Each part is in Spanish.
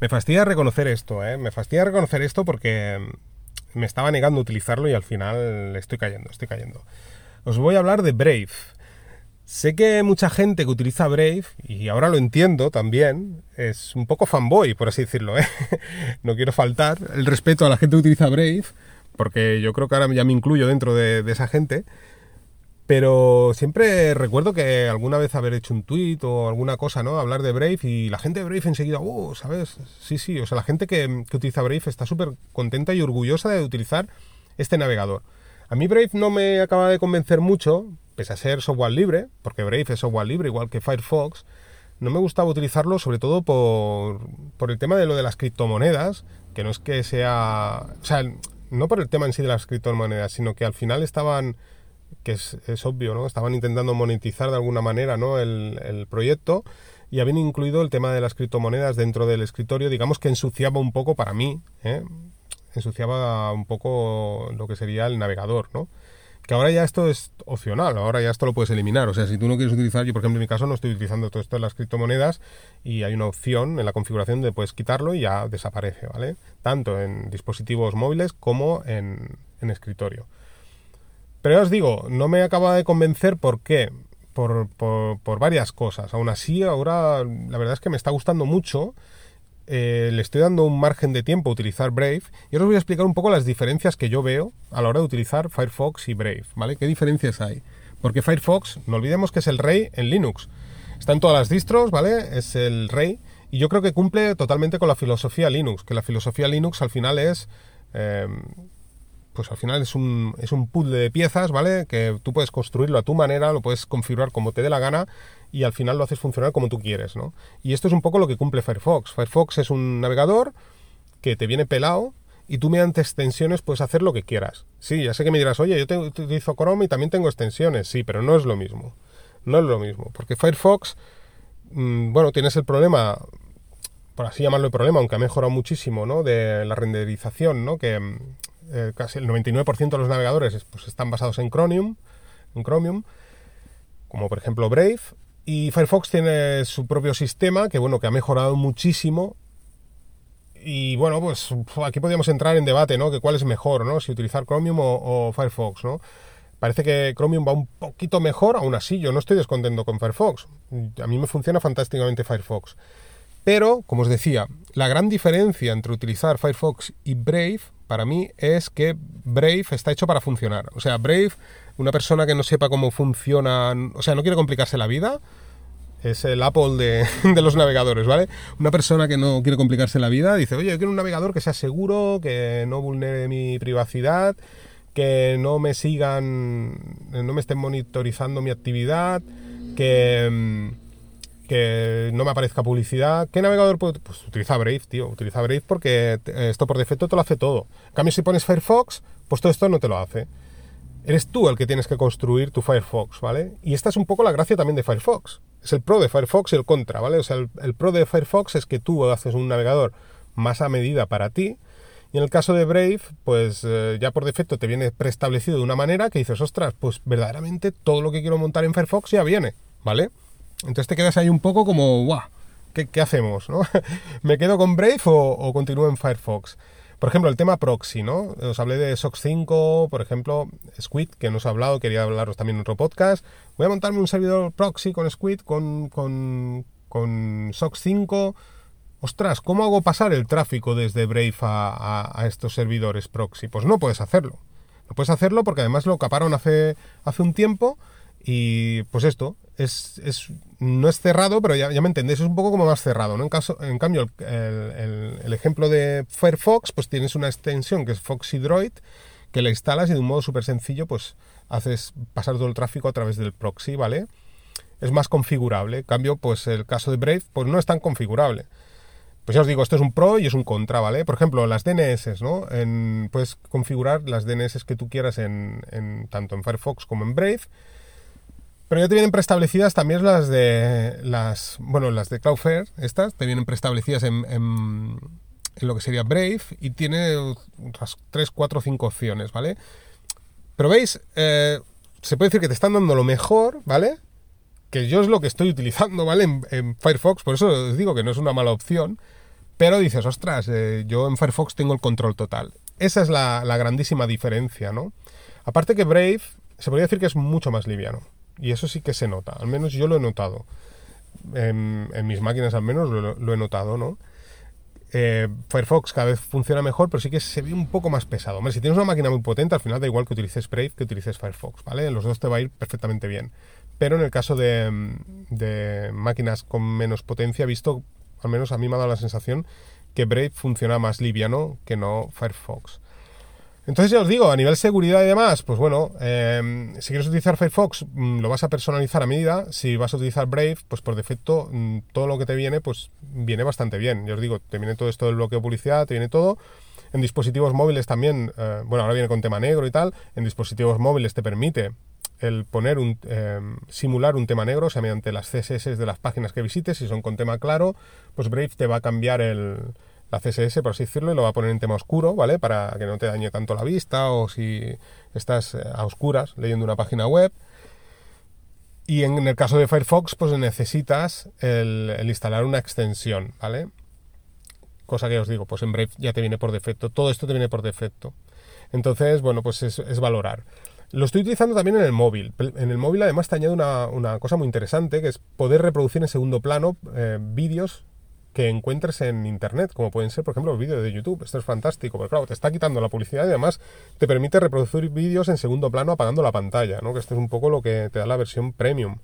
Me fastidia reconocer esto, ¿eh? Me fastidia reconocer esto porque me estaba negando utilizarlo y al final estoy cayendo, estoy cayendo. Os voy a hablar de Brave. Sé que mucha gente que utiliza Brave, y ahora lo entiendo también, es un poco fanboy, por así decirlo. ¿eh? no quiero faltar el respeto a la gente que utiliza Brave, porque yo creo que ahora ya me incluyo dentro de, esa gente. Pero siempre recuerdo que alguna vez haber hecho un tweet o alguna cosa, ¿no? Hablar de Brave y la gente de Brave enseguida, oh, ¿sabes? Sí, sí, o sea, la gente que, que utiliza Brave está súper contenta y orgullosa de utilizar este navegador. A mí Brave no me acaba de convencer mucho, pese a ser software libre, porque Brave es software libre igual que Firefox, no me gustaba utilizarlo sobre todo por, por el tema de lo de las criptomonedas, que no es que sea... O sea, no por el tema en sí de las criptomonedas, sino que al final estaban, que es, obvio, ¿no? Estaban intentando monetizar de alguna manera, ¿no? El, el, proyecto y habían incluido el tema de las criptomonedas dentro del escritorio, digamos que ensuciaba un poco para mí, ¿eh? ensuciaba un poco lo que sería el navegador, ¿no? Que ahora ya esto es opcional, ahora ya esto lo puedes eliminar. O sea, si tú no quieres utilizar, yo por ejemplo en mi caso no estoy utilizando todo esto de las criptomonedas y hay una opción en la configuración de puedes quitarlo y ya desaparece, ¿vale? Tanto en dispositivos móviles como en, escritorio. Pero ya os digo, no me acaba de convencer por qué. Por, por varias cosas. Aún así, ahora la verdad es que me está gustando mucho eh, le estoy dando un margen de tiempo a utilizar Brave y ahora os voy a explicar un poco las diferencias que yo veo a la hora de utilizar Firefox y Brave, ¿vale? ¿Qué diferencias hay? Porque Firefox, no olvidemos que es el rey en Linux. Está en todas las distros, ¿vale? Es el rey y yo creo que cumple totalmente con la filosofía Linux, que la filosofía Linux al final es... Eh, pues al final es un, es un puzzle de piezas, ¿vale? Que tú puedes construirlo a tu manera, lo puedes configurar como te dé la gana y al final lo haces funcionar como tú quieres, ¿no? Y esto es un poco lo que cumple Firefox. Firefox es un navegador que te viene pelado y tú mediante extensiones puedes hacer lo que quieras. Sí, ya sé que me dirás, oye, yo utilizo Chrome y también tengo extensiones. Sí, pero no es lo mismo. No es lo mismo. Porque Firefox, mm, bueno, tienes el problema, por así llamarlo el problema, aunque ha mejorado muchísimo, ¿no? De la renderización, ¿no? Que mm, eh, casi el 99% de los navegadores pues, están basados en Chromium, en Chromium, como por ejemplo Brave, y Firefox tiene su propio sistema que bueno, que ha mejorado muchísimo. Y bueno, pues aquí podríamos entrar en debate, ¿no? Que cuál es mejor, ¿no? Si utilizar Chromium o, Firefox, ¿no? Parece que Chromium va un poquito mejor, aún así yo no estoy descontento con Firefox. A mí me funciona fantásticamente Firefox. Pero, como os decía, la gran diferencia entre utilizar Firefox y Brave para mí es que Brave está hecho para funcionar. O sea, Brave, una persona que no sepa cómo funciona, o sea, no quiere complicarse la vida, es el Apple de, los navegadores, ¿vale? Una persona que no quiere complicarse la vida dice, oye, yo quiero un navegador que sea seguro, que no vulnere mi privacidad, que no me sigan, no me estén monitorizando mi actividad, que mm, que no me aparezca publicidad. ¿Qué navegador puedo? Pues utiliza Brave, tío. Utiliza Brave porque esto por defecto te lo hace todo. En cambio, si pones Firefox, pues todo esto no te lo hace. Eres tú el que tienes que construir tu Firefox, ¿vale? Y esta es un poco la gracia también de Firefox. Es el pro de Firefox y el contra, ¿vale? O sea, el, pro de Firefox es que tú haces un navegador más a medida para ti. Y en el caso de Brave, pues eh, ya por defecto te viene preestablecido de una manera que dices, ostras, pues verdaderamente todo lo que quiero montar en Firefox ya viene, ¿vale? Entonces te quedas ahí un poco como, guau, ¿qué, hacemos? ¿no? ¿Me quedo con Brave o, continúo en Firefox? Por ejemplo, el tema proxy, ¿no? Os hablé de SOX 5, por ejemplo, Squid, que nos ha hablado, quería hablaros también en otro podcast. Voy a montarme un servidor proxy con Squid, con, con, con SOX 5. Ostras, ¿cómo hago pasar el tráfico desde Brave a, estos servidores proxy? Pues no puedes hacerlo. No puedes hacerlo porque además lo caparon hace, hace un tiempo y pues esto, es, no es cerrado, pero ya, me entendéis, es un poco como más cerrado. ¿no? En, caso, en cambio, el, ejemplo de Firefox, pues tienes una extensión que es Foxy Droid, que la instalas y de un modo súper sencillo, pues haces pasar todo el tráfico a través del proxy, ¿vale? Es más configurable. En cambio, pues el caso de Brave, pues no es tan configurable. Pues ya os digo, esto es un pro y es un contra, ¿vale? Por ejemplo, las DNS, ¿no? puedes configurar las DNS que tú quieras en, en, tanto en Firefox como en Brave pero ya te vienen preestablecidas también las de las bueno las de Cloudflare estas te vienen preestablecidas en, en, lo que sería Brave y tiene otras 3, 4, 5 opciones, ¿vale? Pero veis, eh, se puede decir que te están dando lo mejor, ¿vale? Que yo es lo que estoy utilizando, ¿vale? En, Firefox, por eso os digo que no es una mala opción. Pero dices, ostras, eh, yo en Firefox tengo el control total. Esa es la, grandísima diferencia, ¿no? Aparte que Brave se podría decir que es mucho más liviano. Y eso sí que se nota, al menos yo lo he notado. En, mis máquinas al menos lo, he notado, ¿no? Eh, Firefox cada vez funciona mejor, pero sí que se ve un poco más pesado. Hombre, si tienes una máquina muy potente, al final da igual que utilices Brave que utilices Firefox, ¿vale? Los dos te va a ir perfectamente bien. Pero en el caso de, de máquinas con menos potencia, visto, al menos a mí me ha dado la sensación que Brave funciona más liviano que no Firefox. Entonces ya os digo, a nivel seguridad y demás, pues bueno, em, si quieres utilizar Firefox mm, lo vas a personalizar a medida, si vas a utilizar Brave, pues por defecto mm, todo lo que te viene, pues viene bastante bien. Ya os digo, te viene todo esto del bloqueo de publicidad, te viene todo. En dispositivos móviles también, eh, bueno, ahora viene con tema negro y tal, en dispositivos móviles te permite el poner un, em, simular un tema negro, o sea, mediante las CSS de las páginas que visites, si son con tema claro, pues Brave te va a cambiar el, la CSS, por así decirlo, y lo va a poner en tema oscuro, ¿vale? Para que no te dañe tanto la vista o si estás eh, a oscuras leyendo una página web. Y en el caso de Firefox, pues necesitas el, instalar una extensión, ¿vale? Cosa que os digo, pues en Brave ya te viene por defecto. Todo esto te viene por defecto. Entonces, bueno, pues es valorar. Lo estoy utilizando también en el móvil. En el móvil además te añade una, cosa muy interesante, que es poder reproducir en segundo plano eh, vídeos que encuentres en internet, como pueden ser, por ejemplo, vídeos de YouTube. Esto es fantástico, porque claro, te está quitando la publicidad y además te permite reproducir vídeos en segundo plano apagando la pantalla, ¿no? Que esto es un poco lo que te da la versión premium.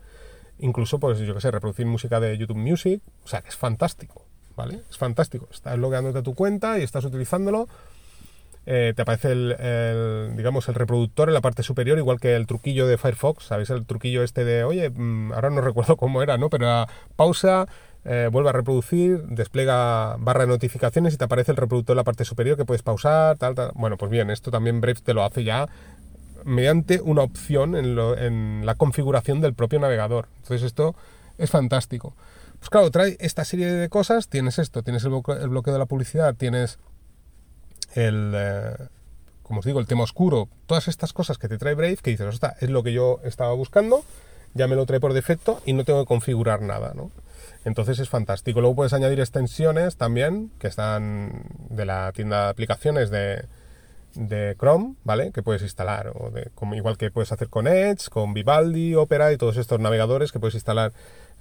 Incluso, pues, yo que sé, reproducir música de YouTube Music, o sea, que es fantástico, ¿vale? Es fantástico. Estás logueándote a tu cuenta y estás utilizándolo eh, te aparece el, digamos, el reproductor en la parte superior, igual que el truquillo de Firefox, ¿sabéis? El truquillo este de, oye, mm, ahora no recuerdo cómo era, ¿no? Pero pausa, eh, vuelve a reproducir, despliega barra de notificaciones y te aparece el reproductor en la parte superior que puedes pausar, tal, tal. Bueno, pues bien, esto también Brave te lo hace ya mediante una opción en, la configuración del propio navegador. Entonces esto es fantástico. Pues claro, trae esta serie de cosas, tienes esto, tienes el, bloqueo de la publicidad, tienes el, eh, como os digo, el tema oscuro, todas estas cosas que te trae Brave, que dices, sea, es lo que yo estaba buscando, ya me lo trae por defecto y no tengo que configurar nada, ¿no? Entonces es fantástico. Luego puedes añadir extensiones también, que están de la tienda de aplicaciones de, de Chrome, ¿vale? Que puedes instalar, o de, igual que puedes hacer con Edge, con Vivaldi, Opera y todos estos navegadores que puedes instalar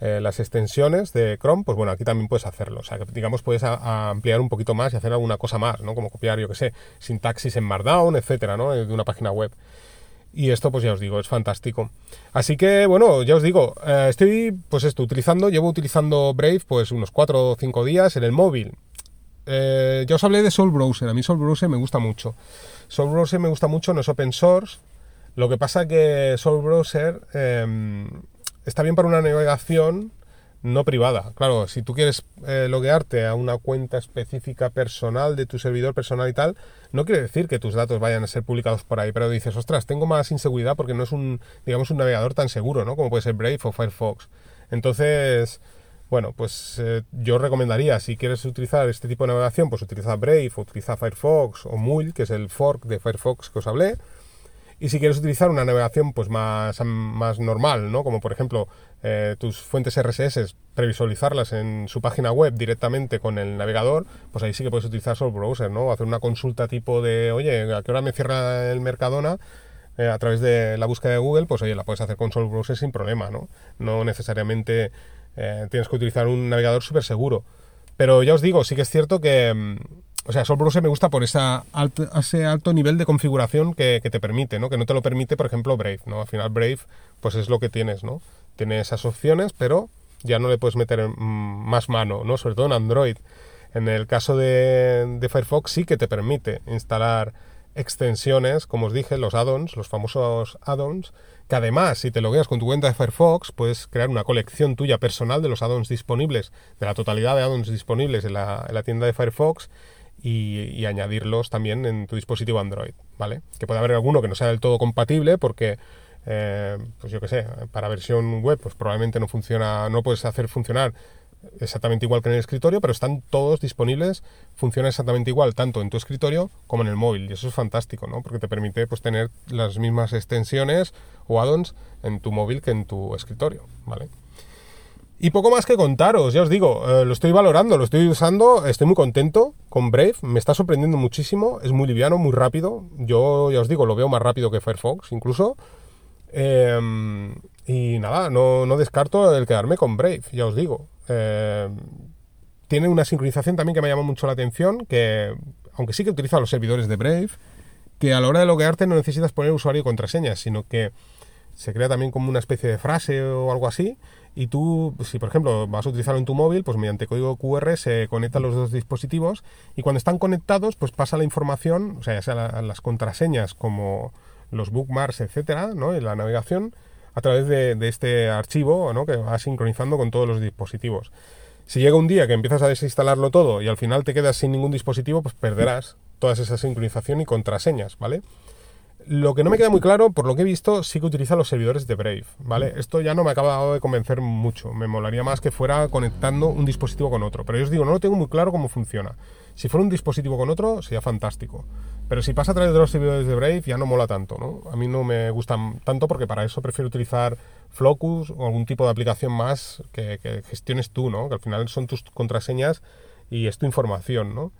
eh, las extensiones de Chrome, pues bueno, aquí también puedes hacerlo. O sea, digamos puedes ampliar un poquito más y hacer alguna cosa más, ¿no? Como copiar, yo que sé, sintaxis en Markdown, etcétera, ¿no? De una página web. Y esto, pues ya os digo, es fantástico. Así que, bueno, ya os digo, eh, estoy, pues esto, utilizando, llevo utilizando Brave, pues unos 4 o 5 días en el móvil. Eh, ya os hablé de Soul Browser, a mí Soul Browser me gusta mucho. Soul Browser me gusta mucho, no es open source. Lo que pasa que Soul Browser em, está bien para una navegación no privada. Claro, si tú quieres eh, loguearte a una cuenta específica personal de tu servidor personal y tal, no quiere decir que tus datos vayan a ser publicados por ahí, pero dices, ostras, tengo más inseguridad porque no es un, digamos, un navegador tan seguro, ¿no? Como puede ser Brave o Firefox. Entonces, bueno, pues eh, yo recomendaría, si quieres utilizar este tipo de navegación, pues utiliza Brave o utiliza Firefox o Mule, que es el fork de Firefox que os hablé. Y si quieres utilizar una navegación pues más, más normal, ¿no? como por ejemplo eh, tus fuentes RSS, previsualizarlas en su página web directamente con el navegador, pues ahí sí que puedes utilizar solo browser, ¿no? hacer una consulta tipo de, oye, ¿a qué hora me cierra el Mercadona? Eh, a través de la búsqueda de Google, pues oye, la puedes hacer con Soul Browser sin problema, ¿no? No necesariamente eh, tienes que utilizar un navegador súper seguro. Pero ya os digo, sí que es cierto que, mm, o sea, Soul Browser me gusta por ese alto nivel de configuración que, te permite, ¿no? Que no te lo permite, por ejemplo, Brave, ¿no? Al final Brave, pues es lo que tienes, ¿no? Tiene esas opciones, pero ya no le puedes meter mm, más mano, ¿no? Sobre todo en Android. En el caso de, Firefox sí que te permite instalar extensiones, como os dije, los add-ons, los famosos add-ons, que además, si te logueas con tu cuenta de Firefox, puedes crear una colección tuya personal de los add-ons disponibles, de la totalidad de add-ons disponibles en en la tienda de Firefox, y, añadirlos también en tu dispositivo Android, ¿vale? Que puede haber alguno que no sea del todo compatible porque, eh, pues yo qué sé, para versión web pues probablemente no funciona, no puedes hacer funcionar exactamente igual que en el escritorio, pero están todos disponibles, funciona exactamente igual, tanto en tu escritorio como en el móvil, y eso es fantástico, ¿no? Porque te permite pues tener las mismas extensiones o add-ons en tu móvil que en tu escritorio, ¿vale? Y poco más que contaros, ya os digo, eh, lo estoy valorando, lo estoy usando, estoy muy contento con Brave, me está sorprendiendo muchísimo, es muy liviano, muy rápido, yo ya os digo, lo veo más rápido que Firefox incluso. Em, y nada, no, no, descarto el quedarme con Brave, ya os digo. Em, tiene una sincronización también que me llama mucho la atención, que aunque sí que utiliza los servidores de Brave, que a la hora de loguearte no necesitas poner usuario y contraseñas, sino que se crea también como una especie de frase o algo así y tú, si por ejemplo vas a utilizarlo en tu móvil, pues mediante código QR se conectan los dos dispositivos y cuando están conectados, pues pasa la información, o sea, ya sea las contraseñas como los bookmarks, etcétera, ¿no? Y la navegación a través de, este archivo, ¿no? Que va sincronizando con todos los dispositivos. Si llega un día que empiezas a desinstalarlo todo y al final te quedas sin ningún dispositivo, pues perderás toda esa sincronización y contraseñas, ¿vale? Lo que no me queda muy claro, por lo que he visto, sí que utiliza los servidores de Brave, ¿vale? Esto ya no me ha acabado de convencer mucho. Me molaría más que fuera conectando un dispositivo con otro. Pero yo os digo, no lo tengo muy claro cómo funciona. Si fuera un dispositivo con otro, sería fantástico. Pero si pasa a través de los servidores de Brave, ya no mola tanto, ¿no? A mí no me gustan tanto porque para eso prefiero utilizar Flocus o algún tipo de aplicación más que, que gestiones tú, ¿no? Que al final son tus contraseñas y es tu información, ¿no?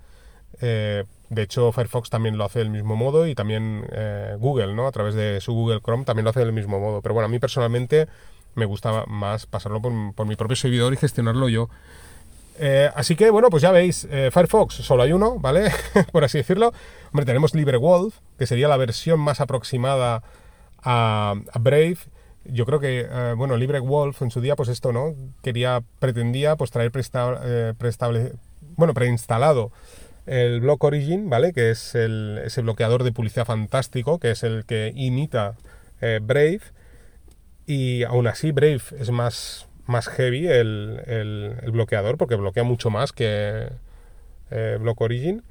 Eh, de hecho, Firefox también lo hace del mismo modo y también eh, Google, ¿no? A través de su Google Chrome también lo hace del mismo modo. Pero bueno, a mí personalmente me gusta más pasarlo por, mi propio servidor y gestionarlo yo. Eh, así que bueno, pues ya veis, Firefox solo hay uno, ¿vale? por así decirlo. Hombre, tenemos LibreWolf, que sería la versión más aproximada a, Brave. Yo creo que, bueno, LibreWolf en su día, pues esto, ¿no? Quería, pretendía, pues traer bueno, preinstalado el Block Origin, ¿vale? Que es el, ese bloqueador de publicidad fantástico, que es el que imita eh, Brave. Y aún así Brave es más, más heavy el, bloqueador, porque bloquea mucho más que eh, Block Origin.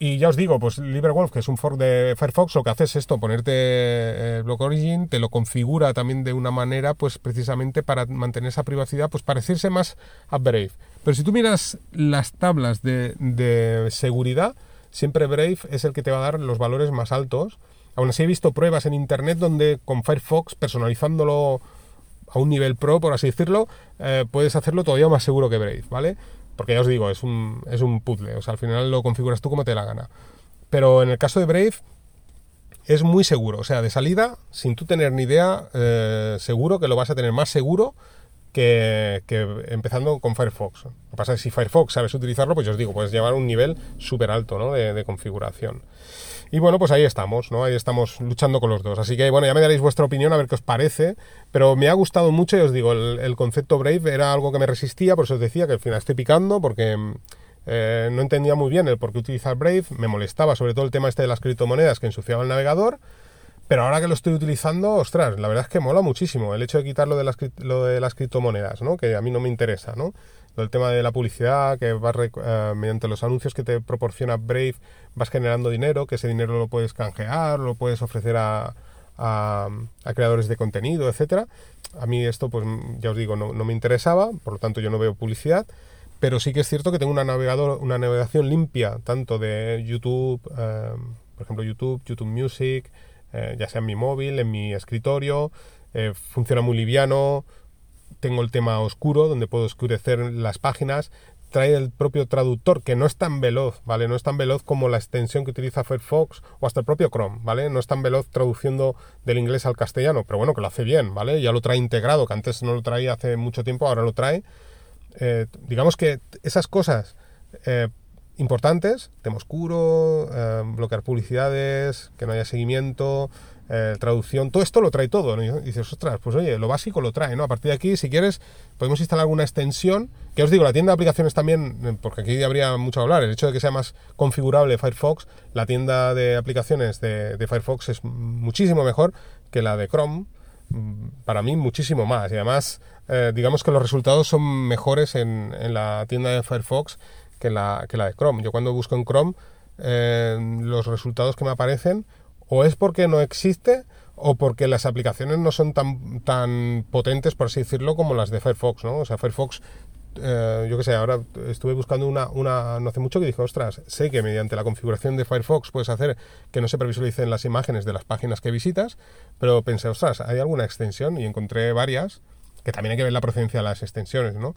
Y ya os digo, pues LibreWolf, que es un fork de Firefox, lo que hace es esto, ponerte eh, Block Origin, te lo configura también de una manera, pues precisamente para mantener esa privacidad, pues parecerse más a Brave. Pero si tú miras las tablas de, seguridad, siempre Brave es el que te va a dar los valores más altos. Aún así he visto pruebas en internet donde con Firefox, personalizándolo a un nivel pro, por así decirlo, eh, puedes hacerlo todavía más seguro que Brave, ¿vale? Porque ya os digo, es un, es un puzzle, o sea, al final lo configuras tú como te la gana. Pero en el caso de Brave es muy seguro, o sea, de salida, sin tú tener ni idea, eh, seguro que lo vas a tener más seguro que, empezando con Firefox. Lo que pasa es que si Firefox sabes utilizarlo, pues yo os digo, puedes llevar un nivel súper alto ¿no? de, configuración. Y bueno, pues ahí estamos, ¿no? Ahí estamos luchando con los dos. Así que bueno, ya me daréis vuestra opinión a ver qué os parece. Pero me ha gustado mucho y os digo, el, concepto Brave era algo que me resistía, por eso os decía que al final estoy picando porque eh, no entendía muy bien el por qué utilizar Brave. Me molestaba sobre todo el tema este de las criptomonedas que ensuciaba el navegador. Pero ahora que lo estoy utilizando, ostras, la verdad es que mola muchísimo el hecho de quitar lo de las, lo criptomonedas, ¿no? Que a mí no me interesa, ¿no? El tema de la publicidad, que vas eh, mediante los anuncios que te proporciona Brave vas generando dinero, que ese dinero lo puedes canjear, lo puedes ofrecer a, a, creadores de contenido, etcétera. A mí esto, pues ya os digo, no, me interesaba, por lo tanto yo no veo publicidad, pero sí que es cierto que tengo una, navegador, una navegación limpia, tanto de YouTube, eh, por ejemplo YouTube, YouTube Music, eh, ya sea en mi móvil, en mi escritorio, eh, funciona muy liviano, tengo el tema oscuro donde puedo oscurecer las páginas, trae el propio traductor que no es tan veloz, ¿vale? No es tan veloz como la extensión que utiliza Firefox o hasta el propio Chrome, ¿vale? No es tan veloz traduciendo del inglés al castellano, pero bueno, que lo hace bien, ¿vale? Ya lo trae integrado, que antes no lo traía hace mucho tiempo, ahora lo trae. Eh, digamos que esas cosas importantes, tema oscuro, eh, bloquear publicidades, que no haya seguimiento, eh, traducción, todo esto lo trae todo. Y dices, ostras, pues oye, lo básico lo trae, ¿no? A partir de aquí, si quieres, podemos instalar alguna extensión, que os digo, la tienda de aplicaciones también, eh, porque aquí habría mucho a hablar, el hecho de que sea más configurable Firefox, la tienda de aplicaciones de, Firefox es muchísimo mejor que la de Chrome, mm, para mí muchísimo más, y además, digamos que los resultados son mejores en la tienda de Firefox que la, que la de Chrome. Yo cuando busco en Chrome, eh, los resultados que me aparecen o es porque no existe o porque las aplicaciones no son tan, tan potentes, por así decirlo, como las de Firefox, ¿no? O sea, Firefox, eh, yo qué sé, ahora estuve buscando una, una, no hace mucho que dije, ostras, sé que mediante la configuración de Firefox puedes hacer que no se previsualicen las imágenes de las páginas que visitas, pero pensé, ostras, ¿hay alguna extensión? Y encontré varias Que también hay que ver la procedencia de las extensiones, ¿no?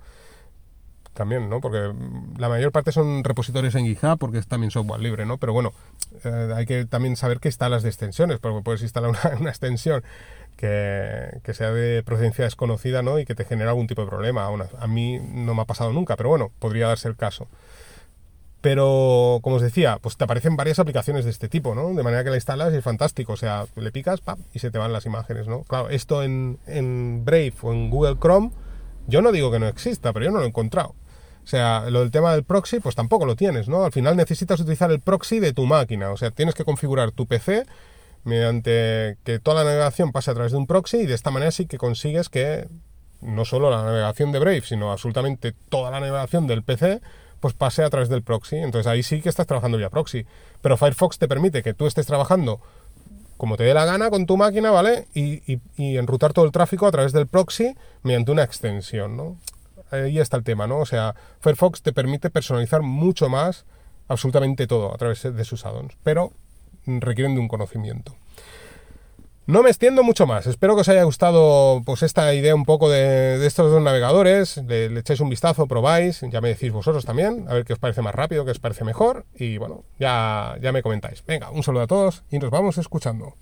También, ¿no? Porque la mayor parte son repositorios en GitHub porque es también software libre, ¿no? Pero bueno, eh, hay que también saber qué instalas de extensiones, porque puedes instalar una, una extensión que, que, sea de procedencia desconocida, ¿no? Y que te genere algún tipo de problema. A mí no me ha pasado nunca, pero bueno, podría darse el caso. Pero, como os decía, pues te aparecen varias aplicaciones de este tipo, ¿no? De manera que la instalas y es fantástico. O sea, le picas, ¡pam! y se te van las imágenes, ¿no? Claro, esto en, en Brave o en Google Chrome, yo no digo que no exista, pero yo no lo he encontrado. O sea, lo del tema del proxy, pues tampoco lo tienes, ¿no? Al final necesitas utilizar el proxy de tu máquina. O sea, tienes que configurar tu PC mediante que toda la navegación pase a través de un proxy y de esta manera sí que consigues que no solo la navegación de Brave, sino absolutamente toda la navegación del PC pues pase a través del proxy. Entonces ahí sí que estás trabajando vía proxy. Pero Firefox te permite que tú estés trabajando como te dé la gana con tu máquina, ¿vale? Y, y, enrutar todo el tráfico a través del proxy mediante una extensión, ¿no? Ahí está el tema, ¿no? O sea, Firefox te permite personalizar mucho más absolutamente todo a través de sus addons, pero requieren de un conocimiento. No me extiendo mucho más. Espero que os haya gustado pues esta idea un poco de, estos dos navegadores. Le, echáis un vistazo, probáis, ya me decís vosotros también, a ver qué os parece más rápido, qué os parece mejor. Y bueno, ya, ya me comentáis. Venga, un saludo a todos y nos vamos escuchando.